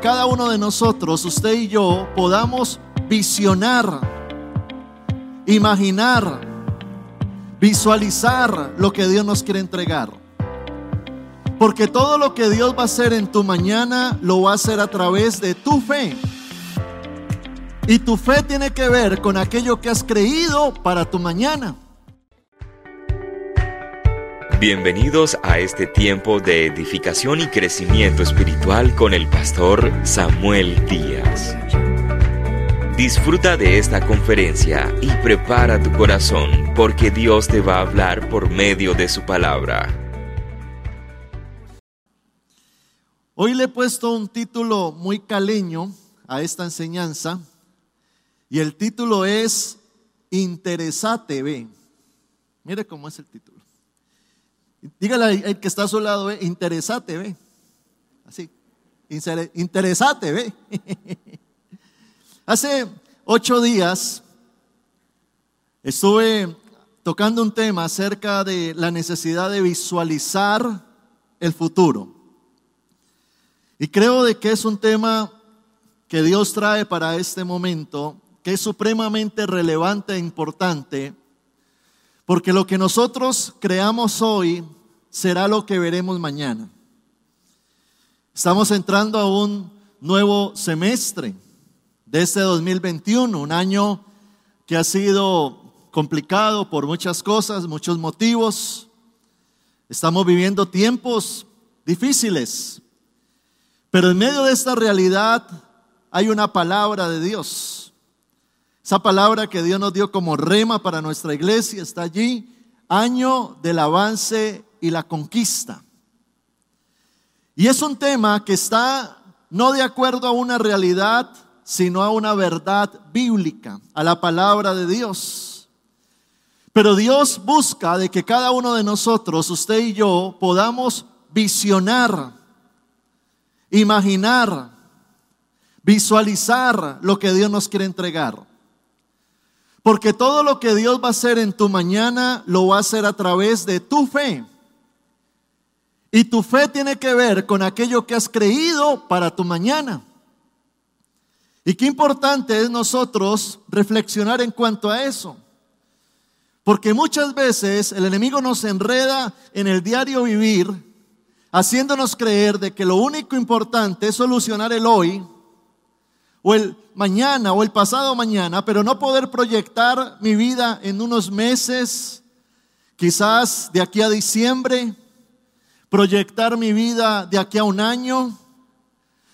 cada uno de nosotros, usted y yo, podamos visionar, imaginar, visualizar lo que Dios nos quiere entregar. Porque todo lo que Dios va a hacer en tu mañana lo va a hacer a través de tu fe. Y tu fe tiene que ver con aquello que has creído para tu mañana. Bienvenidos a este tiempo de edificación y crecimiento espiritual con el pastor Samuel Díaz. Disfruta de esta conferencia y prepara tu corazón porque Dios te va a hablar por medio de su palabra. Hoy le he puesto un título muy caleño a esta enseñanza y el título es Interesate, ve. Mire cómo es el título. Dígale al que está a su lado, ve, interesate, ve. Así, interesate, ve. Hace ocho días estuve tocando un tema acerca de la necesidad de visualizar el futuro. Y creo de que es un tema que Dios trae para este momento, que es supremamente relevante e importante porque lo que nosotros creamos hoy será lo que veremos mañana. Estamos entrando a un nuevo semestre de este 2021, un año que ha sido complicado por muchas cosas, muchos motivos. Estamos viviendo tiempos difíciles, pero en medio de esta realidad hay una palabra de Dios esa palabra que Dios nos dio como rema para nuestra iglesia está allí, año del avance y la conquista. Y es un tema que está no de acuerdo a una realidad, sino a una verdad bíblica, a la palabra de Dios. Pero Dios busca de que cada uno de nosotros, usted y yo, podamos visionar, imaginar, visualizar lo que Dios nos quiere entregar. Porque todo lo que Dios va a hacer en tu mañana lo va a hacer a través de tu fe. Y tu fe tiene que ver con aquello que has creído para tu mañana. Y qué importante es nosotros reflexionar en cuanto a eso. Porque muchas veces el enemigo nos enreda en el diario vivir, haciéndonos creer de que lo único importante es solucionar el hoy o el mañana o el pasado mañana, pero no poder proyectar mi vida en unos meses, quizás de aquí a diciembre, proyectar mi vida de aquí a un año,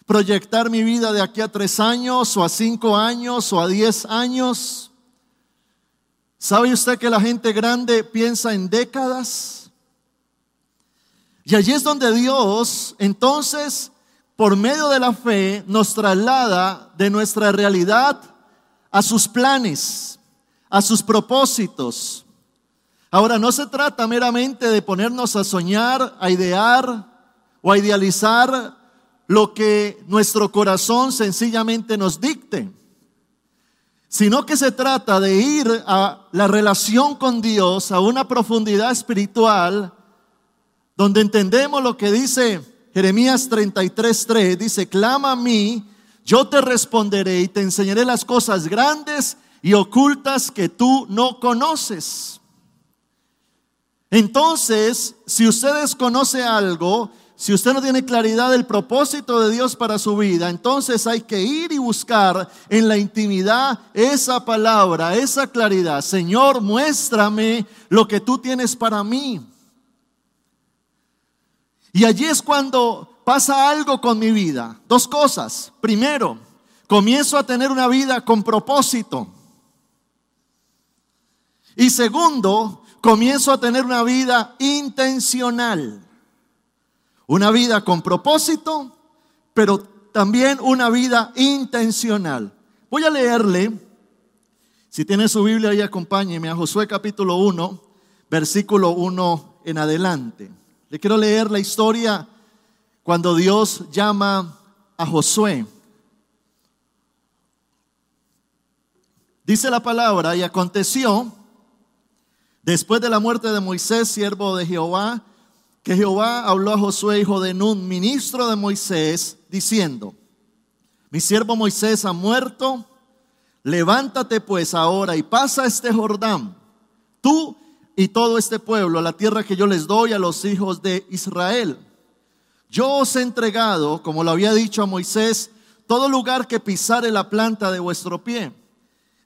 proyectar mi vida de aquí a tres años o a cinco años o a diez años. ¿Sabe usted que la gente grande piensa en décadas? Y allí es donde Dios entonces por medio de la fe, nos traslada de nuestra realidad a sus planes, a sus propósitos. Ahora, no se trata meramente de ponernos a soñar, a idear o a idealizar lo que nuestro corazón sencillamente nos dicte, sino que se trata de ir a la relación con Dios, a una profundidad espiritual, donde entendemos lo que dice Jeremías 33:3 dice, clama a mí, yo te responderé y te enseñaré las cosas grandes y ocultas que tú no conoces. Entonces, si usted desconoce algo, si usted no tiene claridad del propósito de Dios para su vida, entonces hay que ir y buscar en la intimidad esa palabra, esa claridad. Señor, muéstrame lo que tú tienes para mí. Y allí es cuando pasa algo con mi vida. Dos cosas. Primero, comienzo a tener una vida con propósito. Y segundo, comienzo a tener una vida intencional. Una vida con propósito, pero también una vida intencional. Voy a leerle, si tiene su Biblia ahí acompáñeme a Josué capítulo 1, versículo 1 en adelante. Le quiero leer la historia cuando Dios llama a Josué. Dice la palabra, y aconteció, después de la muerte de Moisés, siervo de Jehová, que Jehová habló a Josué, hijo de Nun, ministro de Moisés, diciendo, Mi siervo Moisés ha muerto, levántate pues ahora y pasa este Jordán, tú y todo este pueblo, la tierra que yo les doy a los hijos de Israel. Yo os he entregado, como lo había dicho a Moisés, todo lugar que pisare la planta de vuestro pie,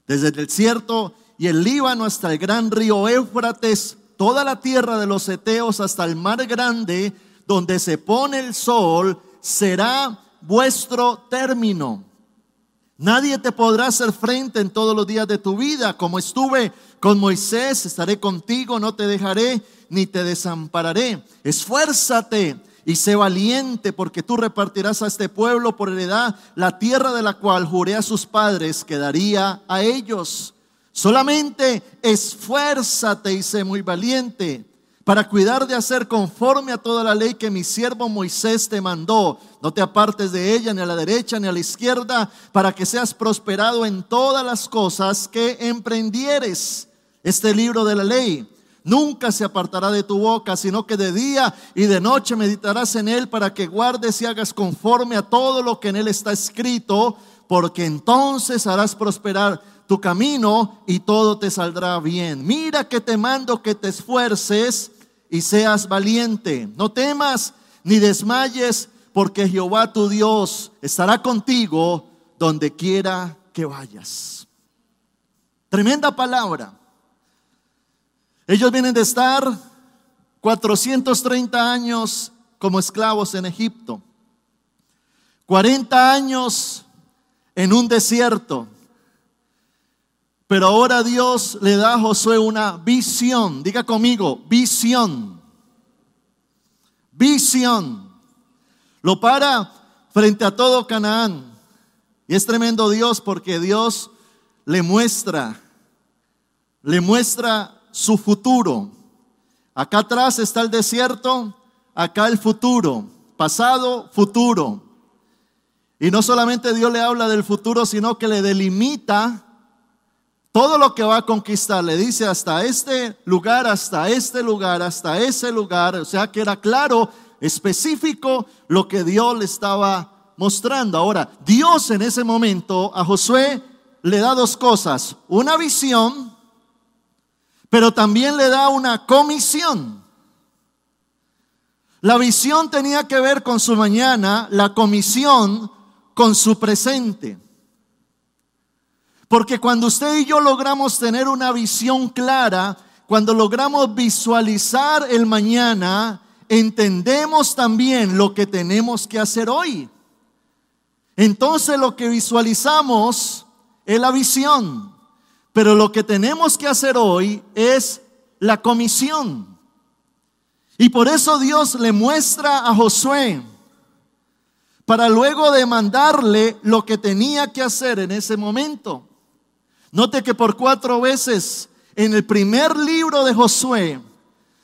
desde el desierto y el Líbano hasta el gran río Éufrates, toda la tierra de los Eteos hasta el mar grande, donde se pone el sol, será vuestro término. Nadie te podrá hacer frente en todos los días de tu vida. Como estuve con Moisés, estaré contigo, no te dejaré ni te desampararé. Esfuérzate y sé valiente, porque tú repartirás a este pueblo por heredad la tierra de la cual juré a sus padres que daría a ellos. Solamente esfuérzate y sé muy valiente para cuidar de hacer conforme a toda la ley que mi siervo Moisés te mandó. No te apartes de ella ni a la derecha ni a la izquierda, para que seas prosperado en todas las cosas que emprendieres. Este libro de la ley nunca se apartará de tu boca, sino que de día y de noche meditarás en él para que guardes y hagas conforme a todo lo que en él está escrito, porque entonces harás prosperar tu camino y todo te saldrá bien. Mira que te mando que te esfuerces y seas valiente. No temas ni desmayes, porque Jehová tu Dios estará contigo donde quiera que vayas. Tremenda palabra. Ellos vienen de estar 430 años como esclavos en Egipto, 40 años en un desierto, pero ahora Dios le da a Josué una visión. Diga conmigo, visión. Visión. Lo para frente a todo Canaán. Y es tremendo Dios porque Dios le muestra, le muestra su futuro. Acá atrás está el desierto, acá el futuro, pasado, futuro. Y no solamente Dios le habla del futuro, sino que le delimita todo lo que va a conquistar, le dice hasta este lugar, hasta este lugar, hasta ese lugar. O sea que era claro, específico lo que Dios le estaba mostrando. Ahora, Dios en ese momento a Josué le da dos cosas. Una visión, pero también le da una comisión. La visión tenía que ver con su mañana, la comisión con su presente. Porque cuando usted y yo logramos tener una visión clara, cuando logramos visualizar el mañana, entendemos también lo que tenemos que hacer hoy. Entonces lo que visualizamos es la visión, pero lo que tenemos que hacer hoy es la comisión. Y por eso Dios le muestra a Josué para luego demandarle lo que tenía que hacer en ese momento. Note que por cuatro veces en el primer libro de Josué,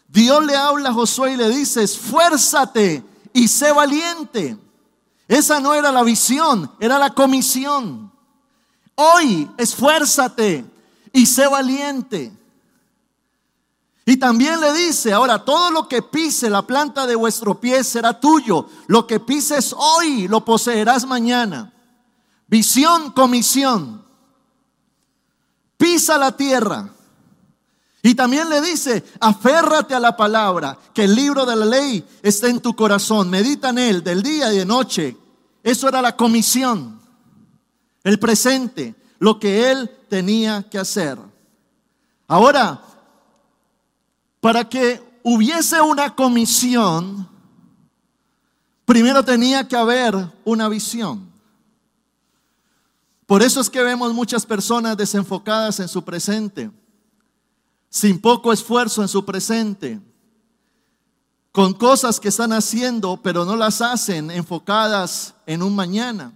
Dios le habla a Josué y le dice, esfuérzate y sé valiente. Esa no era la visión, era la comisión. Hoy, esfuérzate y sé valiente. Y también le dice, ahora todo lo que pise la planta de vuestro pie será tuyo. Lo que pises hoy lo poseerás mañana. Visión, comisión pisa la tierra. Y también le dice, aférrate a la palabra, que el libro de la ley está en tu corazón, medita en él del día y de noche. Eso era la comisión, el presente, lo que él tenía que hacer. Ahora, para que hubiese una comisión, primero tenía que haber una visión. Por eso es que vemos muchas personas desenfocadas en su presente, sin poco esfuerzo en su presente, con cosas que están haciendo, pero no las hacen enfocadas en un mañana.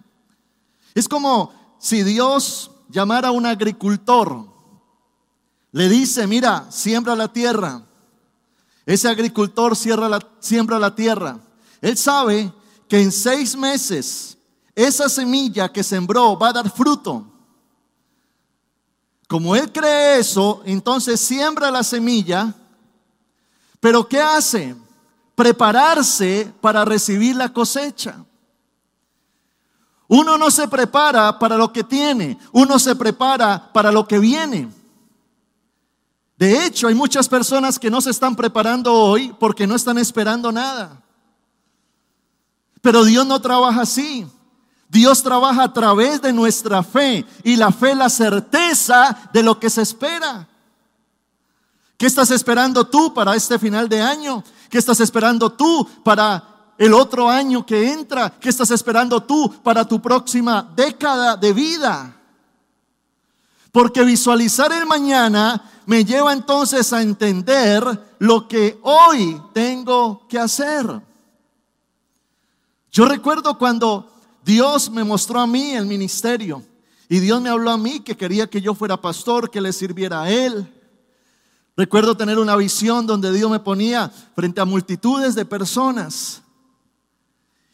Es como si Dios llamara a un agricultor, le dice, mira, siembra la tierra. Ese agricultor siembra la tierra. Él sabe que en seis meses esa semilla que sembró va a dar fruto. Como él cree eso, entonces siembra la semilla, pero ¿qué hace? Prepararse para recibir la cosecha. Uno no se prepara para lo que tiene, uno se prepara para lo que viene. De hecho, hay muchas personas que no se están preparando hoy porque no están esperando nada. Pero Dios no trabaja así. Dios trabaja a través de nuestra fe y la fe la certeza de lo que se espera. ¿Qué estás esperando tú para este final de año? ¿Qué estás esperando tú para el otro año que entra? ¿Qué estás esperando tú para tu próxima década de vida? Porque visualizar el mañana me lleva entonces a entender lo que hoy tengo que hacer. Yo recuerdo cuando Dios me mostró a mí el ministerio y Dios me habló a mí que quería que yo fuera pastor, que le sirviera a Él. Recuerdo tener una visión donde Dios me ponía frente a multitudes de personas.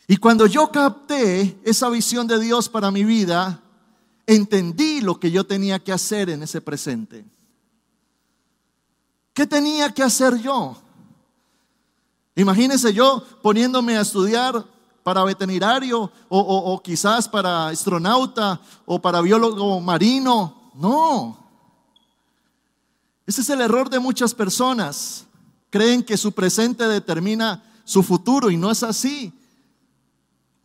Y cuando yo capté esa visión de Dios para mi vida, entendí lo que yo tenía que hacer en ese presente. ¿Qué tenía que hacer yo? Imagínense yo poniéndome a estudiar para veterinario o, o quizás para astronauta o para biólogo marino. No, ese es el error de muchas personas. Creen que su presente determina su futuro y no es así.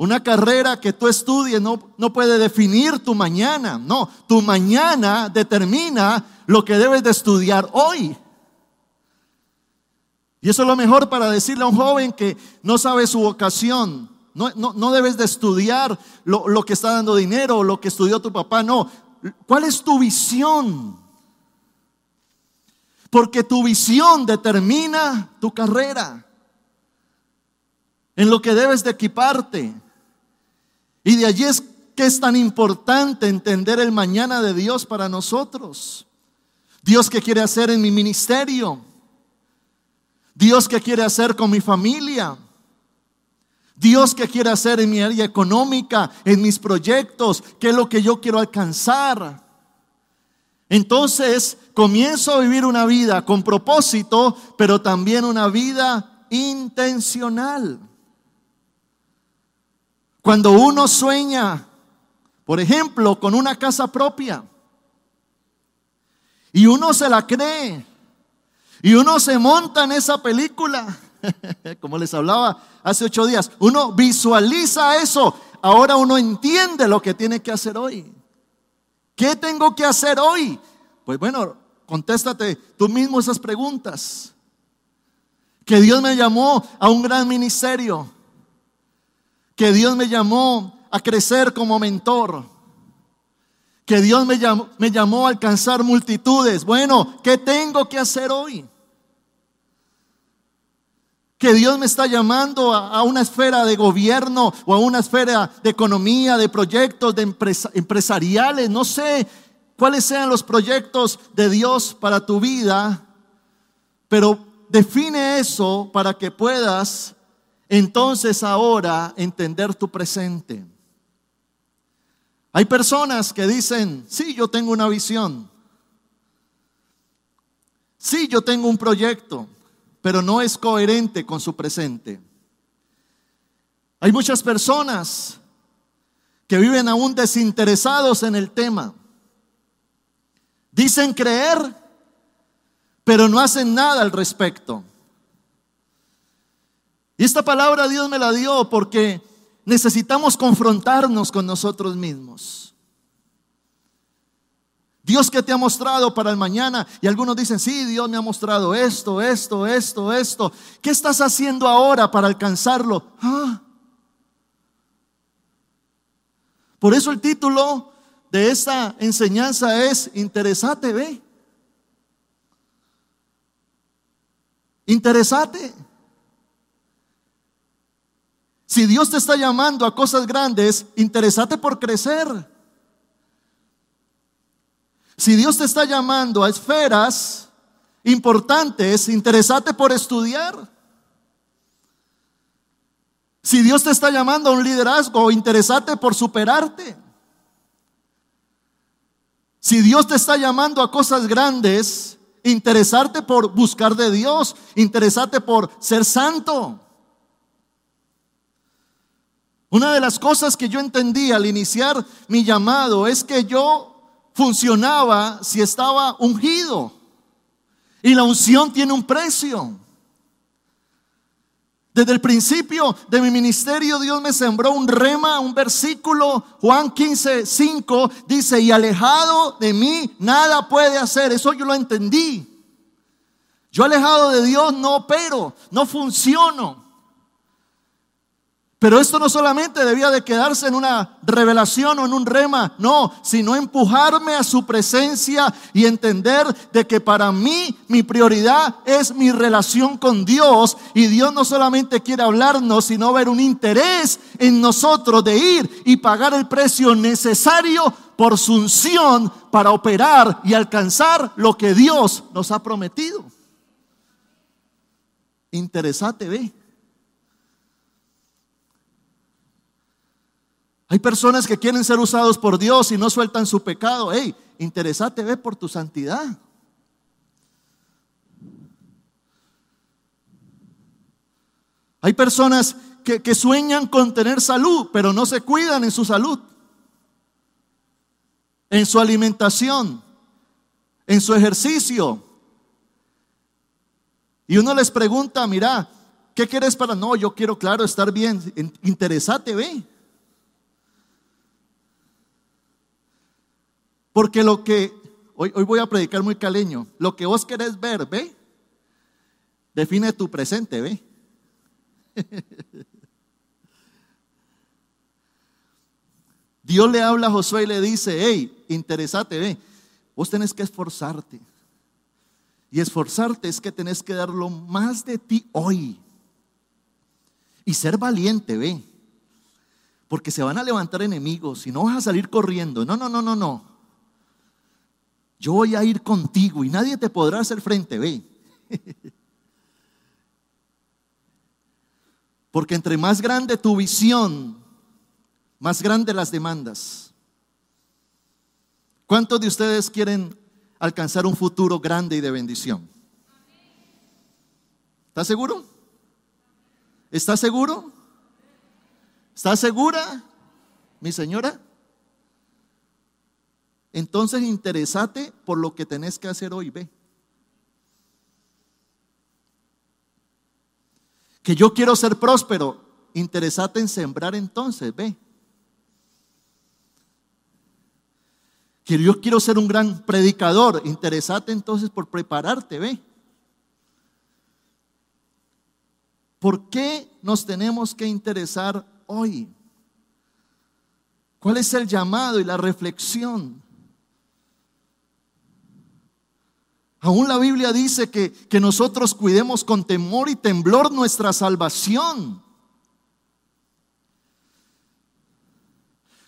Una carrera que tú estudies no, no puede definir tu mañana. No, tu mañana determina lo que debes de estudiar hoy. Y eso es lo mejor para decirle a un joven que no sabe su vocación. No, no, debes de estudiar lo, lo que está dando dinero o lo que estudió tu papá. No. ¿Cuál es tu visión? Porque tu visión determina tu carrera, en lo que debes de equiparte. Y de allí es que es tan importante entender el mañana de Dios para nosotros. Dios que quiere hacer en mi ministerio. Dios que quiere hacer con mi familia. Dios que quiere hacer en mi área económica, en mis proyectos, qué es lo que yo quiero alcanzar. Entonces comienzo a vivir una vida con propósito, pero también una vida intencional. Cuando uno sueña, por ejemplo, con una casa propia, y uno se la cree, y uno se monta en esa película, como les hablaba hace ocho días, uno visualiza eso, ahora uno entiende lo que tiene que hacer hoy. ¿Qué tengo que hacer hoy? Pues bueno, contéstate tú mismo esas preguntas. Que Dios me llamó a un gran ministerio. Que Dios me llamó a crecer como mentor. Que Dios me llamó, me llamó a alcanzar multitudes. Bueno, ¿qué tengo que hacer hoy? que Dios me está llamando a, una esfera de gobierno o a una esfera de economía, de proyectos, de empresariales, no sé cuáles sean los proyectos de Dios para tu vida, pero define eso para que puedas entonces ahora entender tu presente. Hay personas que dicen, sí, yo tengo una visión, sí, yo tengo un proyecto, pero no es coherente con su presente. Hay muchas personas que viven aún desinteresados en el tema. Dicen creer, pero no hacen nada al respecto. Y esta palabra Dios me la dio porque necesitamos confrontarnos con nosotros mismos. Dios que te ha mostrado para el mañana. Y algunos dicen, sí, Dios me ha mostrado esto, esto, esto, esto. ¿Qué estás haciendo ahora para alcanzarlo? Ah. Por eso el título de esta enseñanza es Interesate, ve. Interesate. Si Dios te está llamando a cosas grandes, interesate por crecer. Si Dios te está llamando a esferas importantes, interesate por estudiar. Si Dios te está llamando a un liderazgo, interesate por superarte. Si Dios te está llamando a cosas grandes, interesarte por buscar de Dios, interesate por ser santo. Una de las cosas que yo entendí al iniciar mi llamado es que yo funcionaba si estaba ungido. Y la unción tiene un precio. Desde el principio de mi ministerio Dios me sembró un rema, un versículo, Juan 15, 5, dice, y alejado de mí nada puede hacer. Eso yo lo entendí. Yo alejado de Dios no opero, no funciono. Pero esto no solamente debía de quedarse en una revelación o en un rema, no, sino empujarme a su presencia y entender de que para mí mi prioridad es mi relación con Dios y Dios no solamente quiere hablarnos, sino ver un interés en nosotros de ir y pagar el precio necesario por su unción para operar y alcanzar lo que Dios nos ha prometido. Interesate, ve. Hay personas que quieren ser usados por Dios y no sueltan su pecado. Hey, interesate, ve por tu santidad. Hay personas que, que, sueñan con tener salud, pero no se cuidan en su salud, en su alimentación, en su ejercicio. Y uno les pregunta, mira, ¿qué quieres para? No, yo quiero, claro, estar bien. Interesate, ve. Porque lo que, hoy, hoy voy a predicar muy caleño, lo que vos querés ver, ve, define tu presente, ve. Dios le habla a Josué y le dice, hey, interesate, ve, vos tenés que esforzarte. Y esforzarte es que tenés que dar lo más de ti hoy. Y ser valiente, ve. Porque se van a levantar enemigos y no vas a salir corriendo. No, no, no, no, no. Yo voy a ir contigo y nadie te podrá hacer frente, ve. Porque entre más grande tu visión, más grande las demandas. ¿Cuántos de ustedes quieren alcanzar un futuro grande y de bendición? ¿Está seguro? ¿Está seguro? ¿Está segura, mi señora? Entonces interesate por lo que tenés que hacer hoy, ve. Que yo quiero ser próspero, interesate en sembrar entonces, ve. Que yo quiero ser un gran predicador, interesate entonces por prepararte, ve. ¿Por qué nos tenemos que interesar hoy? ¿Cuál es el llamado y la reflexión? Aún la Biblia dice que, que nosotros cuidemos con temor y temblor nuestra salvación.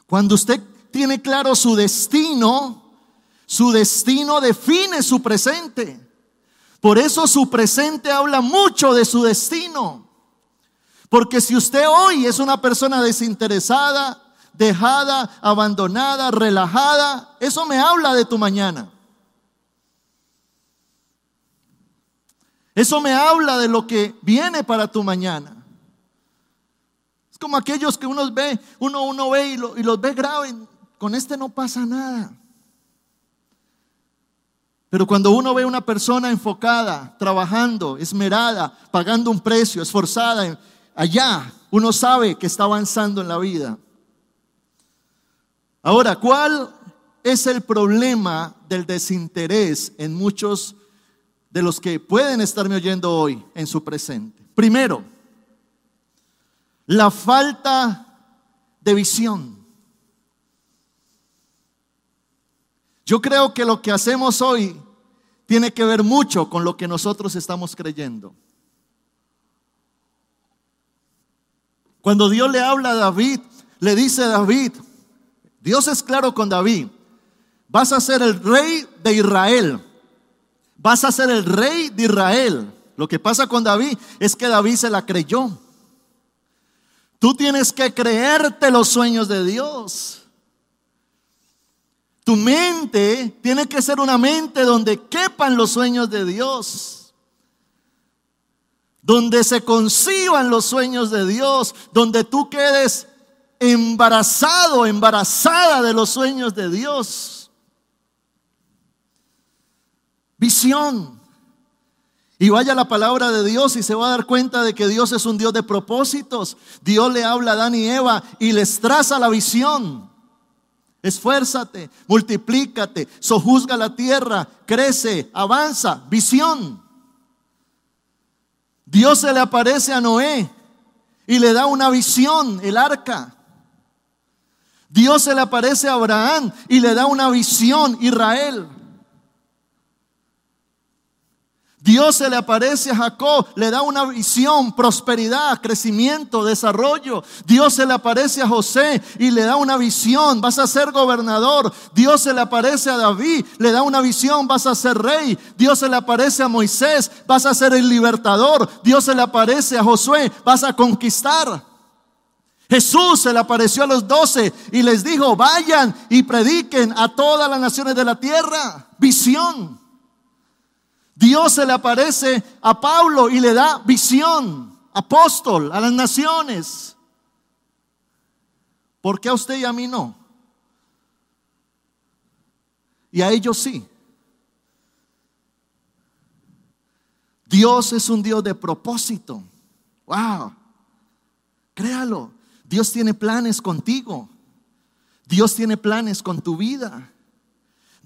Cuando usted tiene claro su destino, su destino define su presente. Por eso su presente habla mucho de su destino. Porque si usted hoy es una persona desinteresada, dejada, abandonada, relajada, eso me habla de tu mañana. Eso me habla de lo que viene para tu mañana. Es como aquellos que uno ve, uno, uno ve y, los ve graves. Con este no pasa nada. Pero cuando uno ve una persona enfocada, trabajando, esmerada, pagando un precio, esforzada, allá uno sabe que está avanzando en la vida. Ahora, ¿cuál es el problema del desinterés en muchos de los que pueden estarme oyendo hoy en su presente. Primero, la falta de visión. Yo creo que lo que hacemos hoy tiene que ver mucho con lo que nosotros estamos creyendo. Cuando Dios le habla a David, le dice a David, Dios es claro con David, vas a ser el rey de Israel vas a ser el rey de Israel. Lo que pasa con David es que David se la creyó. Tú tienes que creerte los sueños de Dios. Tu mente tiene que ser una mente donde quepan los sueños de Dios. Donde se conciban los sueños de Dios. Donde tú quedes embarazado, embarazada de los sueños de Dios. Visión. Y vaya la palabra de Dios y se va a dar cuenta de que Dios es un Dios de propósitos. Dios le habla a Adán y Eva y les traza la visión. Esfuérzate, multiplícate, sojuzga la tierra, crece, avanza, visión. Dios se le aparece a Noé y le da una visión, el arca. Dios se le aparece a Abraham y le da una visión, Israel. Dios se le aparece a Jacob, le da una visión, prosperidad, crecimiento, desarrollo. Dios se le aparece a José y le da una visión, vas a ser gobernador. Dios se le aparece a David, le da una visión, vas a ser rey. Dios se le aparece a Moisés, vas a ser el libertador. Dios se le aparece a Josué, vas a conquistar. Jesús se le apareció a los doce y les dijo, vayan y prediquen a todas las naciones de la tierra. Visión. Dios se le aparece a Pablo y le da visión, apóstol, a las naciones. ¿Por qué a usted y a mí no? Y a ellos sí. Dios es un Dios de propósito. Wow. Créalo. Dios tiene planes contigo. Dios tiene planes con tu vida.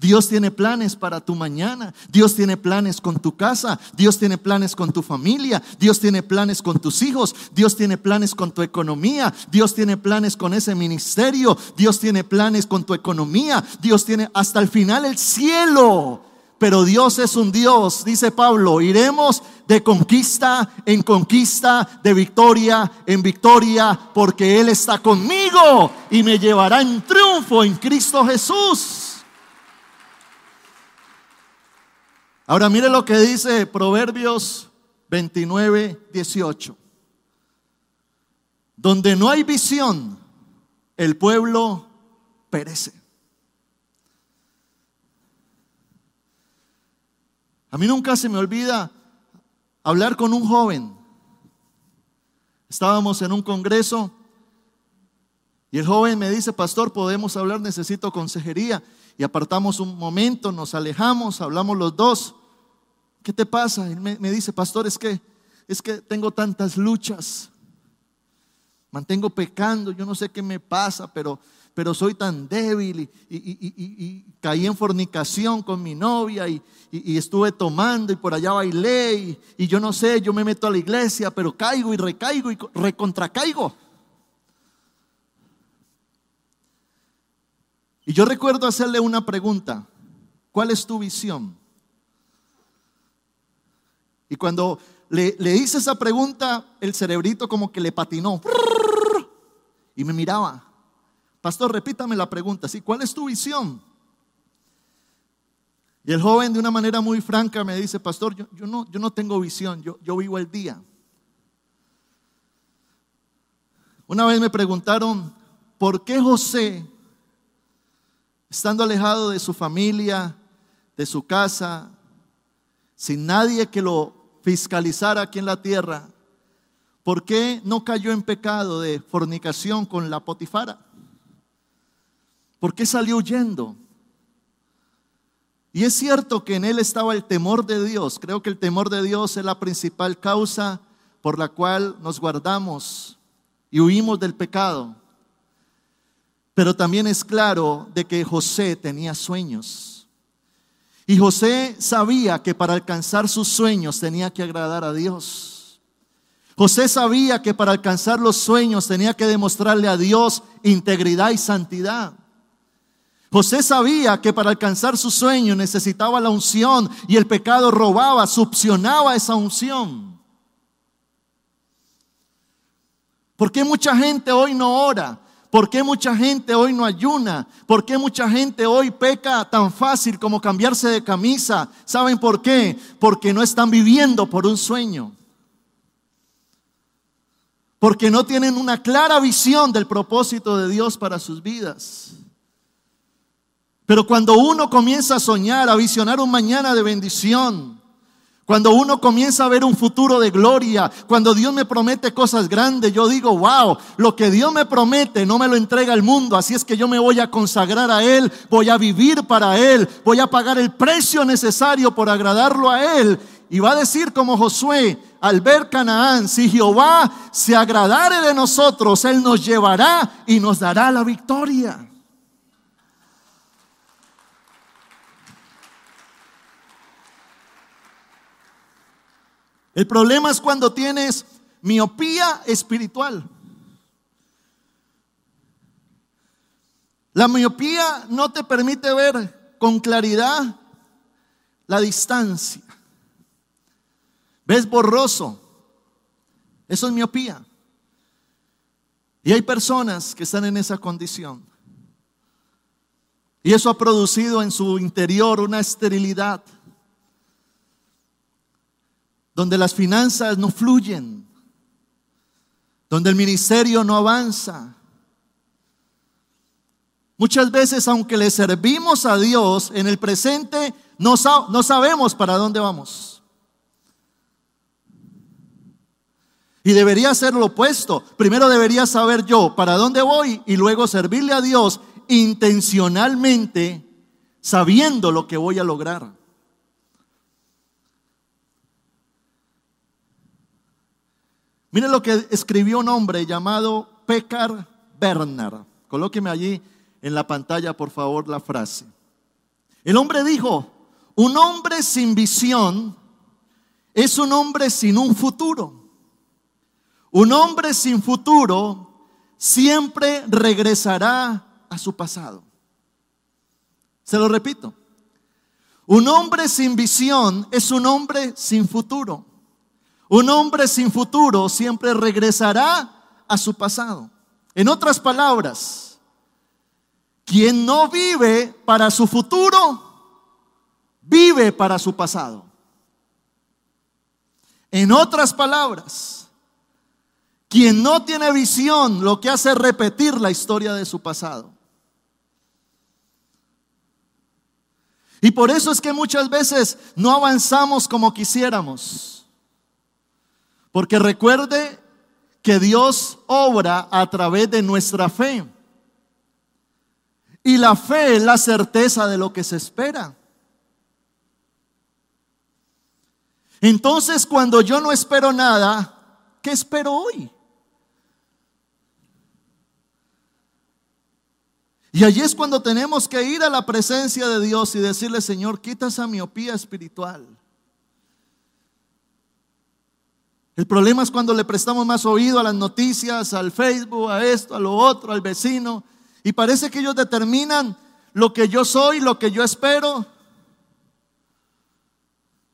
Dios tiene planes para tu mañana. Dios tiene planes con tu casa. Dios tiene planes con tu familia. Dios tiene planes con tus hijos. Dios tiene planes con tu economía. Dios tiene planes con ese ministerio. Dios tiene planes con tu economía. Dios tiene hasta el final el cielo. Pero Dios es un Dios, dice Pablo, iremos de conquista en conquista, de victoria en victoria, porque Él está conmigo y me llevará en triunfo en Cristo Jesús. Ahora mire lo que dice Proverbios 29, 18. Donde no hay visión, el pueblo perece. A mí nunca se me olvida hablar con un joven. Estábamos en un congreso y el joven me dice, pastor, podemos hablar, necesito consejería. Y apartamos un momento, nos alejamos, hablamos los dos. ¿Qué te pasa? Él me, dice, pastor, es que, es que tengo tantas luchas, mantengo pecando, yo no sé qué me pasa, pero, pero soy tan débil y, caí en fornicación con mi novia y, estuve tomando y por allá bailé y, yo no sé, yo me meto a la iglesia, pero caigo y recaigo y recontracaigo. Y yo recuerdo hacerle una pregunta, ¿cuál es tu visión? Y cuando le, hice esa pregunta, el cerebrito como que le patinó. Y me miraba. Pastor, repítame la pregunta. ¿sí? ¿Cuál es tu visión? Y el joven de una manera muy franca me dice, pastor, yo, no, yo no tengo visión, yo, yo vivo el día. Una vez me preguntaron, ¿por qué José, estando alejado de su familia, de su casa, sin nadie que lo fiscalizar aquí en la tierra, ¿por qué no cayó en pecado de fornicación con la potifara? ¿Por qué salió huyendo? Y es cierto que en él estaba el temor de Dios. Creo que el temor de Dios es la principal causa por la cual nos guardamos y huimos del pecado. Pero también es claro de que José tenía sueños. Y José sabía que para alcanzar sus sueños tenía que agradar a Dios. José sabía que para alcanzar los sueños tenía que demostrarle a Dios integridad y santidad. José sabía que para alcanzar su sueño necesitaba la unción y el pecado robaba, succionaba esa unción. ¿Por qué mucha gente hoy no ora? ¿Por qué mucha gente hoy no ayuna? ¿Por qué mucha gente hoy peca tan fácil como cambiarse de camisa? ¿Saben por qué? Porque no están viviendo por un sueño. Porque no tienen una clara visión del propósito de Dios para sus vidas. Pero cuando uno comienza a soñar, a visionar un mañana de bendición, Cuando uno comienza a ver un futuro de gloria, cuando Dios me promete cosas grandes, yo digo, wow, lo que Dios me promete no me lo entrega el mundo, así es que yo me voy a consagrar a Él, voy a vivir para Él, voy a pagar el precio necesario por agradarlo a Él. Y va a decir como Josué, al ver Canaán, si Jehová se agradare de nosotros, Él nos llevará y nos dará la victoria. El problema es cuando tienes miopía espiritual. La miopía no te permite ver con claridad la distancia. Ves borroso. Eso es miopía. Y hay personas que están en esa condición. Y eso ha producido en su interior una esterilidad donde las finanzas no fluyen, donde el ministerio no avanza. Muchas veces, aunque le servimos a Dios en el presente, no, sabemos para dónde vamos. Y debería ser lo opuesto. Primero debería saber yo para dónde voy y luego servirle a Dios intencionalmente, sabiendo lo que voy a lograr. Miren lo que escribió un hombre llamado Pekar Bernard. Colóqueme allí en la pantalla, por favor, la frase. El hombre dijo, un hombre sin visión es un hombre sin un futuro. Un hombre sin futuro siempre regresará a su pasado. Se lo repito. Un hombre sin visión es un hombre sin futuro. Un hombre sin futuro siempre regresará a su pasado. En otras palabras, quien no vive para su futuro, vive para su pasado. En otras palabras, quien no tiene visión lo que hace es repetir la historia de su pasado. Y por eso es que muchas veces no avanzamos como quisiéramos. Porque recuerde que Dios obra a través de nuestra fe. Y la fe es la certeza de lo que se espera. Entonces, cuando yo no espero nada, ¿qué espero hoy? Y allí es cuando tenemos que ir a la presencia de Dios y decirle, Señor, quita esa miopía espiritual. El problema es cuando le prestamos más oído a las noticias, al Facebook, a esto, a lo otro, al vecino. Y parece que ellos determinan lo que yo soy, lo que yo espero.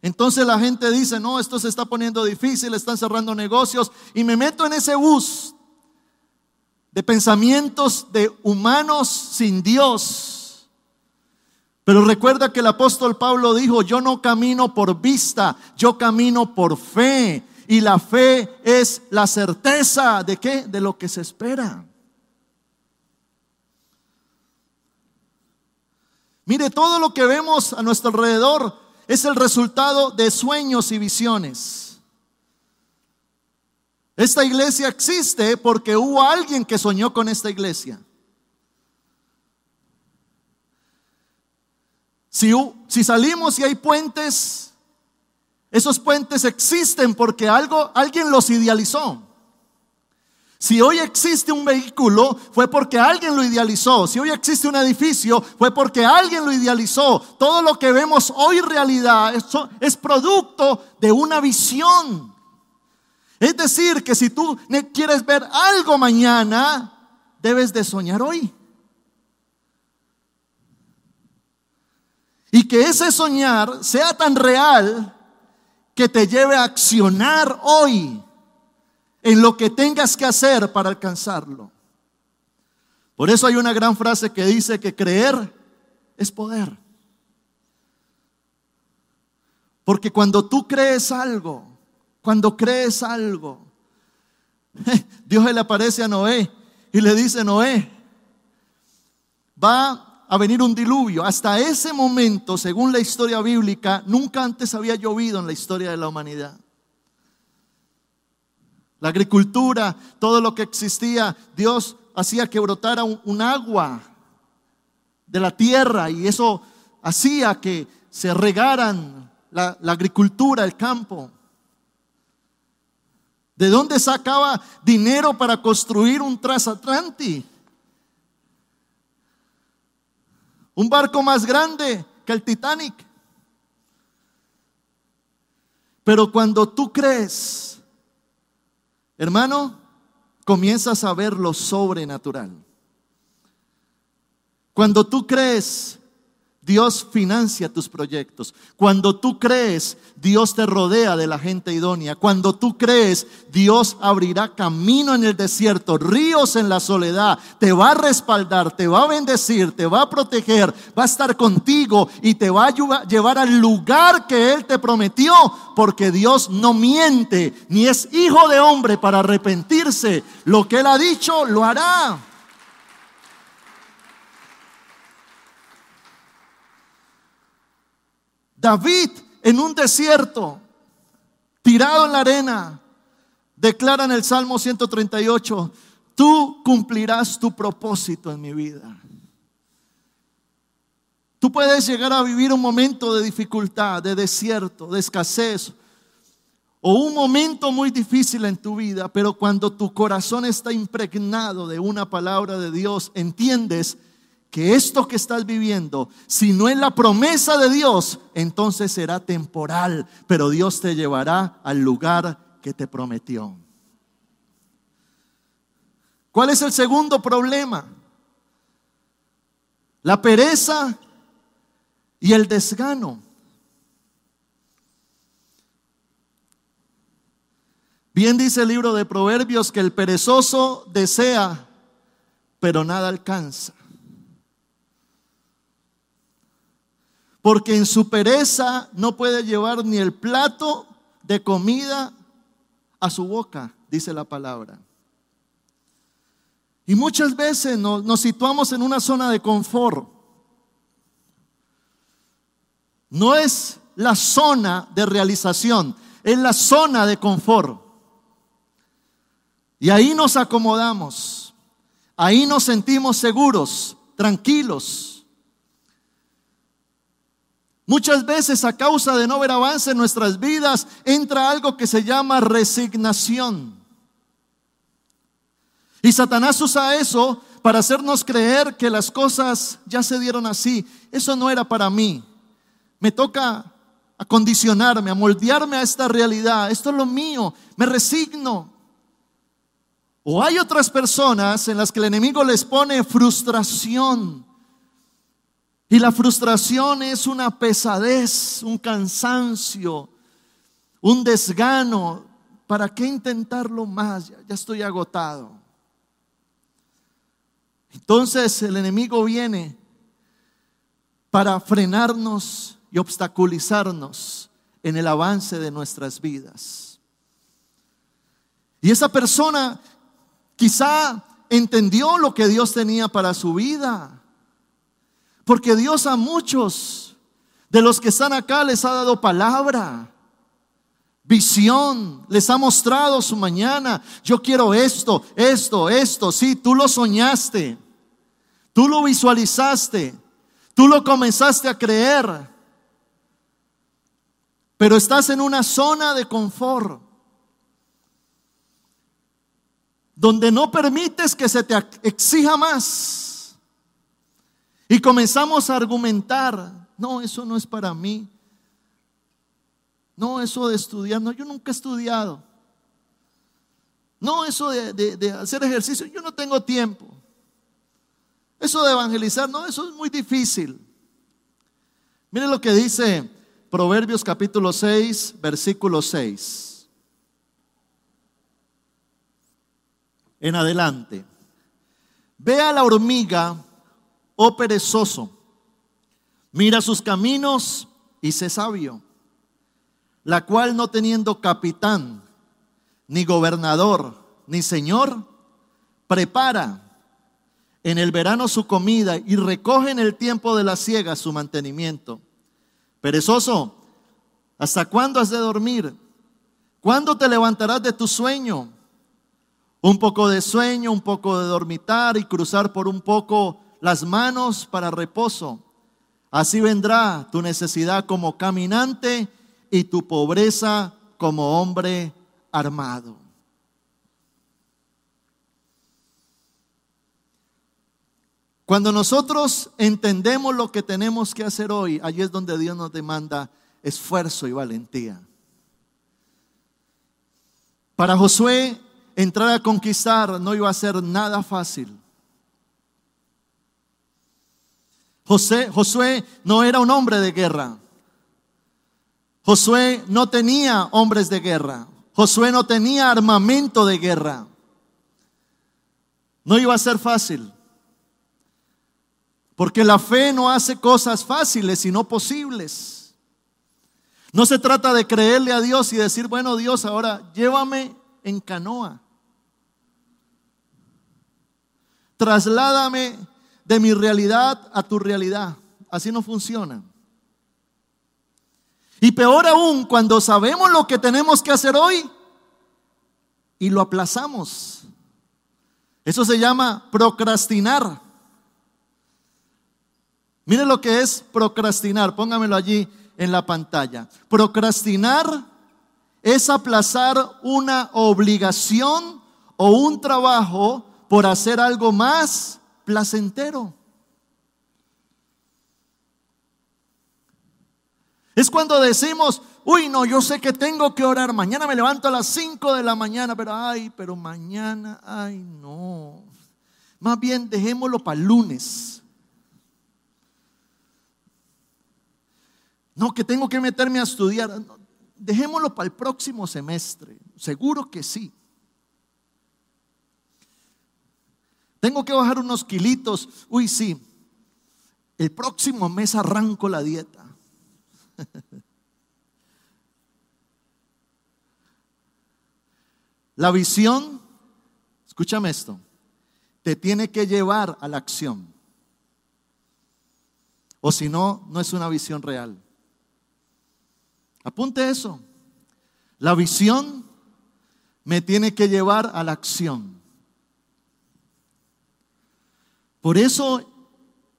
Entonces la gente dice, no, esto se está poniendo difícil, están cerrando negocios. Y me meto en ese bus de pensamientos de humanos sin Dios. Pero recuerda que el apóstol Pablo dijo, yo no camino por vista, yo camino por fe. Y la fe es la certeza de qué? De lo que se espera. Mire, todo lo que vemos a nuestro alrededor es el resultado de sueños y visiones. Esta iglesia existe porque hubo alguien que soñó con esta iglesia. Si, si salimos y hay puentes, esos puentes existen porque algo, alguien los idealizó. Si hoy existe un vehículo, fue porque alguien lo idealizó. Si hoy existe un edificio, fue porque alguien lo idealizó. Todo lo que vemos hoy realidad es, es producto de una visión. Es decir, que si tú quieres ver algo mañana, debes de soñar hoy. Y que ese soñar sea tan real que te lleve a accionar hoy en lo que tengas que hacer para alcanzarlo. Por eso hay una gran frase que dice que creer es poder. Porque cuando tú crees algo, cuando crees algo, Dios le aparece a Noé y le dice, Noé, va a venir un diluvio. Hasta ese momento, según la historia bíblica, nunca antes había llovido en la historia de la humanidad. La agricultura, todo lo que existía, Dios hacía que brotara un, agua de la tierra y eso hacía que se regaran la, la agricultura, el campo. ¿De dónde sacaba dinero para construir un transatlántico? Un barco más grande que el Titanic. Pero cuando tú crees, hermano, comienzas a ver lo sobrenatural. Cuando tú crees, Dios financia tus proyectos. Cuando tú crees, Dios te rodea de la gente idónea. Cuando tú crees, Dios abrirá camino en el desierto, ríos en la soledad. Te va a respaldar, te va a bendecir, te va a proteger, va a estar contigo y te va a llevar al lugar que Él te prometió. Porque Dios no miente, ni es hijo de hombre para arrepentirse. Lo que Él ha dicho, lo hará. David en un desierto, tirado en la arena, declara en el Salmo 138, tú cumplirás tu propósito en mi vida. Tú puedes llegar a vivir un momento de dificultad, de desierto, de escasez, o un momento muy difícil en tu vida, pero cuando tu corazón está impregnado de una palabra de Dios, entiendes que esto que estás viviendo, si no es la promesa de Dios, entonces será temporal, pero Dios te llevará al lugar que te prometió. ¿Cuál es el segundo problema? La pereza y el desgano. Bien dice el libro de Proverbios que el perezoso desea, pero nada alcanza. Porque en su pereza no puede llevar ni el plato de comida a su boca, dice la palabra. Y muchas veces nos, situamos en una zona de confort. No es la zona de realización, es la zona de confort. Y ahí nos acomodamos, ahí nos sentimos seguros, tranquilos. Muchas veces a causa de no ver avance en nuestras vidas entra algo que se llama resignación. Y Satanás usa eso para hacernos creer que las cosas ya se dieron así. Eso no era para mí. Me toca acondicionarme, a moldearme a esta realidad. Esto es lo mío. Me resigno. O hay otras personas en las que el enemigo les pone frustración y la frustración es una pesadez, un cansancio, un desgano. ¿Para qué intentarlo más? Ya, estoy agotado. Entonces el enemigo viene para frenarnos y obstaculizarnos en el avance de nuestras vidas. Y esa persona quizá entendió lo que Dios tenía para su vida porque Dios a muchos de los que están acá les ha dado palabra, visión, les ha mostrado su mañana. Yo quiero esto, esto, esto. Sí, tú lo soñaste, tú lo visualizaste, tú lo comenzaste a creer. Pero estás en una zona de confort donde no permites que se te exija más y comenzamos a argumentar, no, eso no es para mí. No, eso de estudiar, no, yo nunca he estudiado. No, eso de, hacer ejercicio, yo no tengo tiempo. Eso de evangelizar, no, eso es muy difícil. Miren lo que dice Proverbios capítulo 6, versículo 6. En adelante. Ve a la hormiga oh perezoso, mira sus caminos y sé sabio, la cual no teniendo capitán, ni gobernador, ni señor, prepara en el verano su comida y recoge en el tiempo de la siega su mantenimiento. Perezoso, ¿hasta cuándo has de dormir? ¿Cuándo te levantarás de tu sueño? Un poco de sueño, un poco de dormitar y cruzar por un poco las manos para reposo. Así vendrá tu necesidad como caminante y tu pobreza como hombre armado. Cuando nosotros entendemos lo que tenemos que hacer hoy, allí es donde Dios nos demanda esfuerzo y valentía. Para Josué, entrar a conquistar no iba a ser nada fácil. José, Josué no era un hombre de guerra. Josué no tenía hombres de guerra. Josué no tenía armamento de guerra. No iba a ser fácil. Porque la fe no hace cosas fáciles, sino posibles. No se trata de creerle a Dios y decir, bueno Dios, ahora llévame en canoa. Trasládame de mi realidad a tu realidad. Así no funciona. Y peor aún, cuando sabemos lo que tenemos que hacer hoy y lo aplazamos. Eso se llama procrastinar. Mire lo que es procrastinar, póngamelo allí en la pantalla. Procrastinar es aplazar una obligación o un trabajo por hacer algo más placentero. Es cuando decimos, uy, no, yo sé que tengo que orar, mañana me levanto a las 5 de la mañana, pero ay, pero mañana, ay, no. Más bien dejémoslo para el lunes. No, que tengo que meterme a estudiar. Dejémoslo para el próximo semestre. Seguro que sí. Tengo que bajar unos kilitos. Uy, sí. El próximo mes arranco la dieta. La visión, escúchame esto, te tiene que llevar a la acción. O si no, no es una visión real. Apunte eso. La visión me tiene que llevar a la acción. Por eso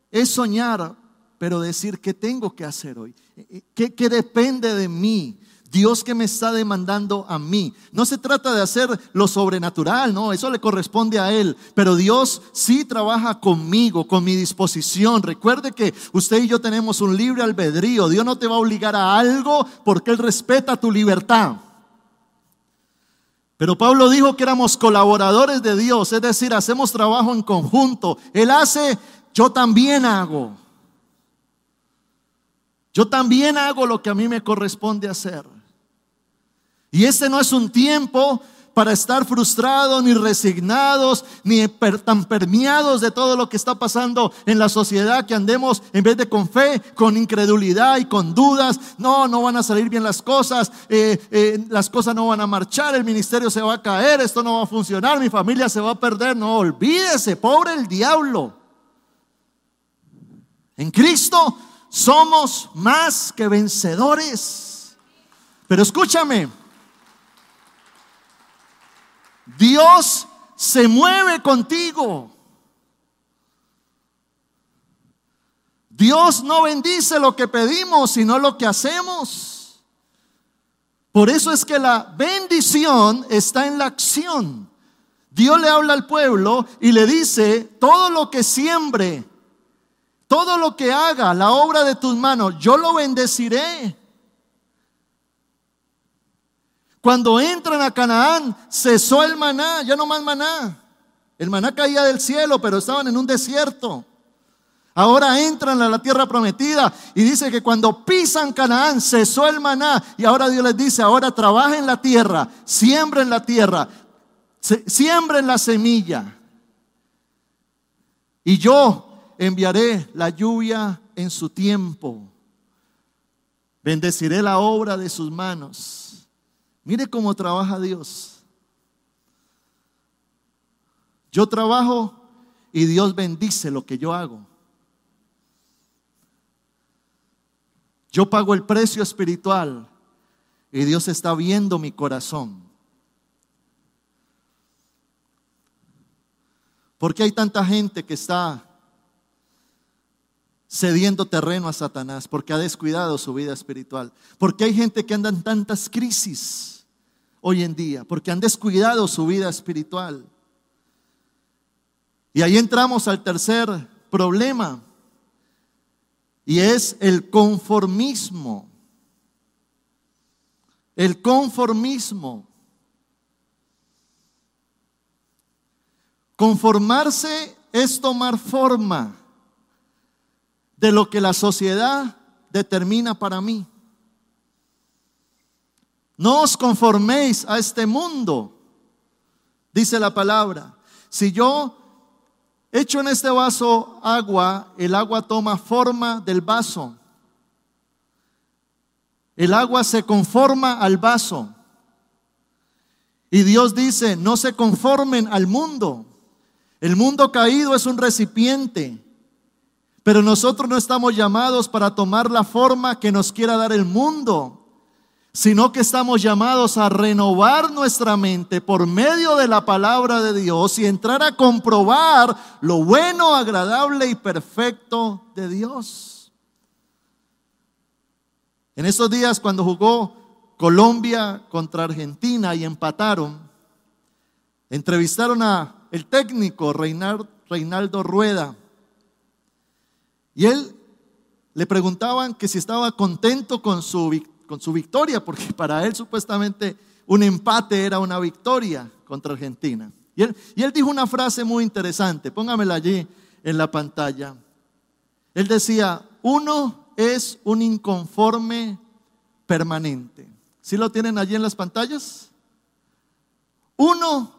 es soñar, pero decir qué tengo que hacer hoy, qué, qué depende de mí, Dios que me está demandando a mí. No se trata de hacer lo sobrenatural, no, eso le corresponde a Él. Pero Dios sí trabaja conmigo, con mi disposición. Recuerde que usted y yo tenemos un libre albedrío. Dios no te va a obligar a algo porque Él respeta tu libertad. Pero Pablo dijo que éramos colaboradores de Dios, es decir, hacemos trabajo en conjunto. Él hace, yo también hago. Yo también hago lo que a mí me corresponde hacer. Y este no es un tiempo para estar frustrados, ni resignados, ni tan permeados de todo lo que está pasando en la sociedad, que andemos en vez de con fe, con incredulidad y con dudas. No, no van a salir bien las cosas, eh, eh, las cosas no van a marchar, el ministerio se va a caer, esto no va a funcionar, mi familia se va a perder. No, olvídese, pobre el diablo. En Cristo somos más que vencedores. Pero escúchame, Dios se mueve contigo. Dios no bendice lo que pedimos, sino lo que hacemos. Por eso es que la bendición está en la acción. Dios le habla al pueblo y le dice, todo lo que siembre, todo lo que haga, la obra de tus manos, yo lo bendeciré. Cuando entran a Canaán, cesó el maná, ya no más maná. El maná caía del cielo, pero estaban en un desierto. Ahora entran a la tierra prometida y dice que cuando pisan Canaán cesó el maná y ahora Dios les dice, ahora trabajen la tierra, siembren la tierra, siembren la semilla. Y yo enviaré la lluvia en su tiempo. Bendeciré la obra de sus manos. Mire cómo trabaja Dios. Yo trabajo y Dios bendice lo que yo hago. Yo pago el precio espiritual y Dios está viendo mi corazón. ¿Por qué hay tanta gente que está cediendo terreno a Satanás? Porque ha descuidado su vida espiritual. Porque hay gente que anda en tantas crisis hoy en día, porque han descuidado su vida espiritual. Y ahí entramos al tercer problema, y es el conformismo. El conformismo. Conformarse es tomar forma de lo que la sociedad determina para mí. No os conforméis a este mundo, dice la palabra. Si yo echo en este vaso agua, el agua toma forma del vaso. El agua se conforma al vaso. Y Dios dice, no se conformen al mundo. El mundo caído es un recipiente, pero nosotros no estamos llamados para tomar la forma que nos quiera dar el mundo, sino que estamos llamados a renovar nuestra mente por medio de la palabra de Dios y entrar a comprobar lo bueno, agradable y perfecto de Dios. En esos días cuando jugó Colombia contra Argentina y empataron, entrevistaron a el técnico Reinaldo Rueda. Y él le preguntaban que si estaba contento con su, con su victoria, porque para él supuestamente un empate era una victoria contra Argentina. Y él, y él dijo una frase muy interesante, póngamela allí en la pantalla. Él decía, uno es un inconforme permanente. ¿Sí lo tienen allí en las pantallas? Uno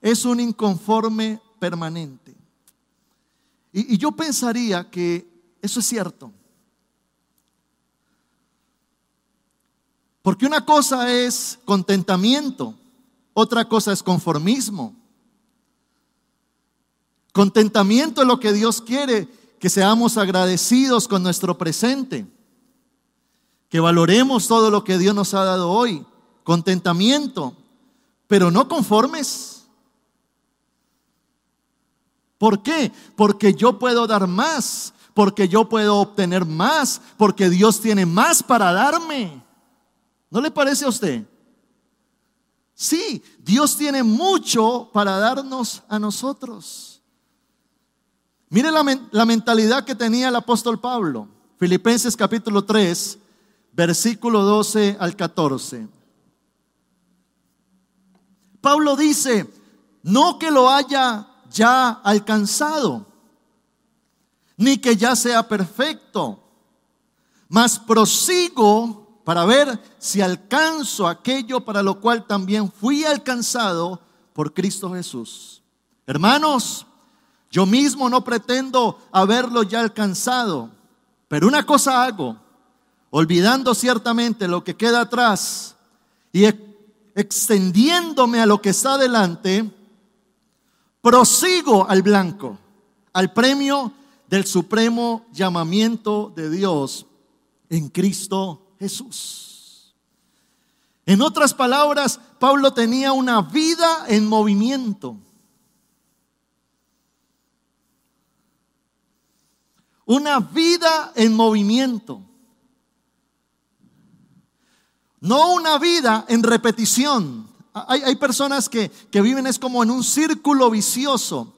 es un inconforme permanente. Y, yo pensaría que eso es cierto. Porque una cosa es contentamiento, otra cosa es conformismo. Contentamiento es lo que Dios quiere, que seamos agradecidos con nuestro presente, que valoremos todo lo que Dios nos ha dado hoy. Contentamiento, pero no conformes. ¿Por qué? Porque yo puedo dar más, porque yo puedo obtener más, porque Dios tiene más para darme. ¿No le parece a usted? Sí, Dios tiene mucho para darnos a nosotros. Mire la, la, mentalidad que tenía el apóstol Pablo. Filipenses capítulo 3, versículo 12 al 14. Pablo dice, no que lo haya ya alcanzado, ni que ya sea perfecto, mas prosigo para ver si alcanzo aquello para lo cual también fui alcanzado por Cristo Jesús. Hermanos, yo mismo no pretendo haberlo ya alcanzado, pero una cosa hago, olvidando ciertamente lo que queda atrás y extendiéndome a lo que está delante, prosigo al blanco, al premio del supremo llamamiento de Dios en Cristo Jesús. En otras palabras, Pablo tenía una vida en movimiento. Una vida en movimiento. No una vida en repetición. Hay, personas que, viven es como en un círculo vicioso.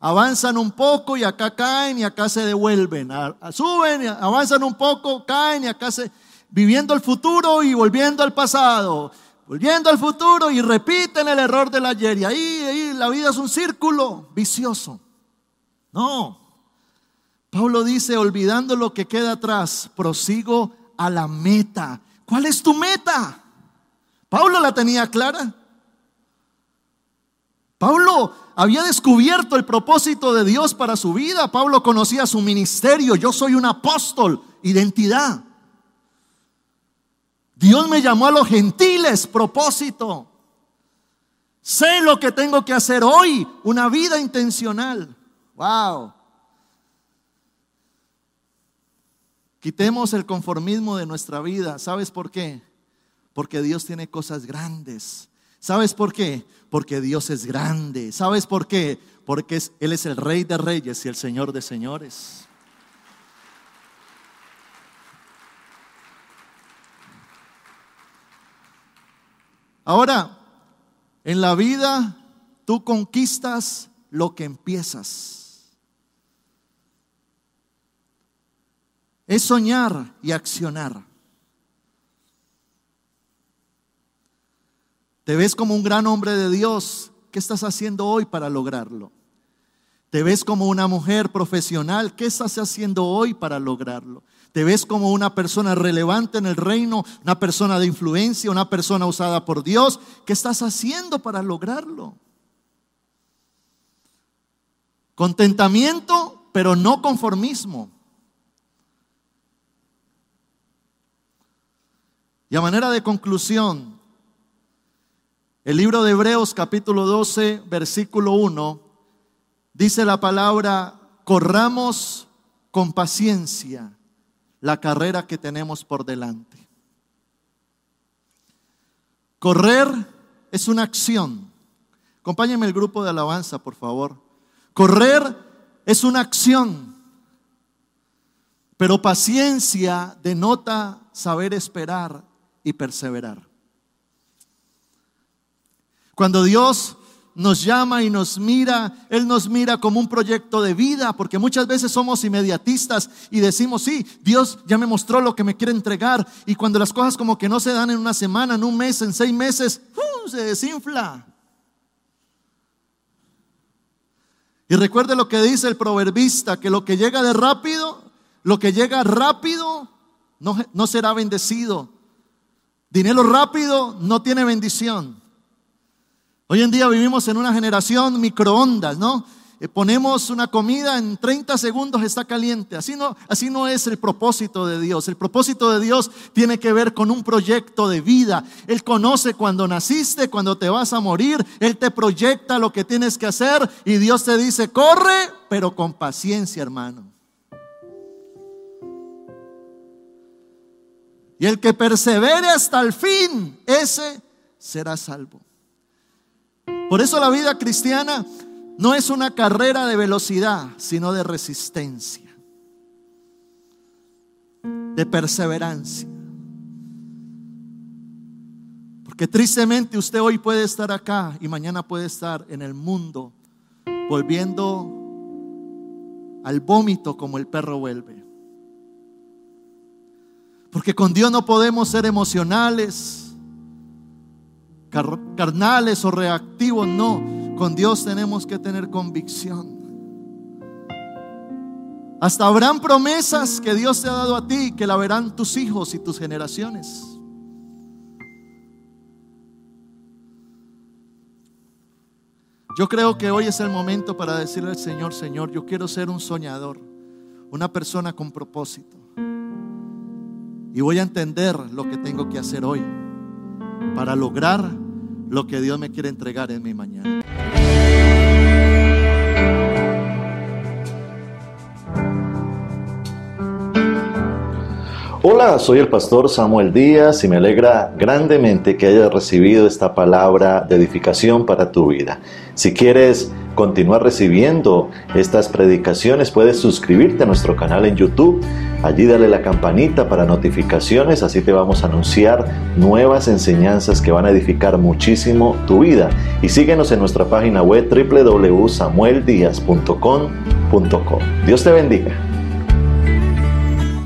Avanzan un poco y acá caen y acá se devuelven. suben, avanzan un poco, caen y acá se... Viviendo el futuro y volviendo al pasado. Volviendo al futuro y repiten el error del ayer. Y ahí, ahí la vida es un círculo vicioso. No. Pablo dice, olvidando lo que queda atrás, prosigo a la meta. ¿Cuál es tu meta? Pablo la tenía clara. Pablo había descubierto el propósito de Dios para su vida. Pablo conocía su ministerio. Yo soy un apóstol, identidad. Dios me llamó a los gentiles, propósito. Sé lo que tengo que hacer hoy, una vida intencional. Wow. Quitemos el conformismo de nuestra vida. ¿Sabes por qué? Porque Dios tiene cosas grandes. ¿Sabes por qué? Porque Dios es grande. ¿Sabes por qué? Porque Él es el Rey de Reyes y el Señor de Señores. Ahora, en la vida tú conquistas lo que empiezas. Es soñar y accionar. Te ves como un gran hombre de Dios. ¿Qué estás haciendo hoy para lograrlo? Te ves como una mujer profesional. ¿Qué estás haciendo hoy para lograrlo? Te ves como una persona relevante en el reino, una persona de influencia, una persona usada por Dios. ¿Qué estás haciendo para lograrlo? Contentamiento, pero no conformismo. Y a manera de conclusión, el libro de Hebreos capítulo 12, versículo 1, dice la palabra, corramos con paciencia la carrera que tenemos por delante. Correr es una acción. Acompáñenme el grupo de alabanza, por favor. Correr es una acción, pero paciencia denota saber esperar y perseverar. Cuando Dios nos llama y nos mira, Él nos mira como un proyecto de vida, porque muchas veces somos inmediatistas y decimos, sí, Dios ya me mostró lo que me quiere entregar, y cuando las cosas como que no se dan en una semana, en un mes, en seis meses, se desinfla. Y recuerde lo que dice el proverbista, que lo que llega de rápido, lo que llega rápido, no, no será bendecido. Dinero rápido no tiene bendición. Hoy en día vivimos en una generación microondas, ¿no? Eh, ponemos una comida en 30 segundos está caliente. Así no, así no es el propósito de Dios. El propósito de Dios tiene que ver con un proyecto de vida. Él conoce cuando naciste, cuando te vas a morir. Él te proyecta lo que tienes que hacer y Dios te dice, corre, pero con paciencia, hermano. Y el que persevere hasta el fin, ese será salvo. Por eso la vida cristiana no es una carrera de velocidad, sino de resistencia, de perseverancia. Porque tristemente usted hoy puede estar acá y mañana puede estar en el mundo volviendo al vómito como el perro vuelve. Porque con Dios no podemos ser emocionales, carnales o reactivos, no. Con Dios tenemos que tener convicción. Hasta habrán promesas que Dios te ha dado a ti que la verán tus hijos y tus generaciones. Yo creo que hoy es el momento para decirle al Señor, Señor, yo quiero ser un soñador, una persona con propósito. Y voy a entender lo que tengo que hacer hoy para lograr lo que Dios me quiere entregar en mi mañana. Hola, soy el pastor Samuel Díaz y me alegra grandemente que hayas recibido esta palabra de edificación para tu vida. Si quieres continuar recibiendo estas predicaciones, puedes suscribirte a nuestro canal en YouTube. Allí dale la campanita para notificaciones, así te vamos a anunciar nuevas enseñanzas que van a edificar muchísimo tu vida. Y síguenos en nuestra página web www.samueldiaz.com.co. Dios te bendiga.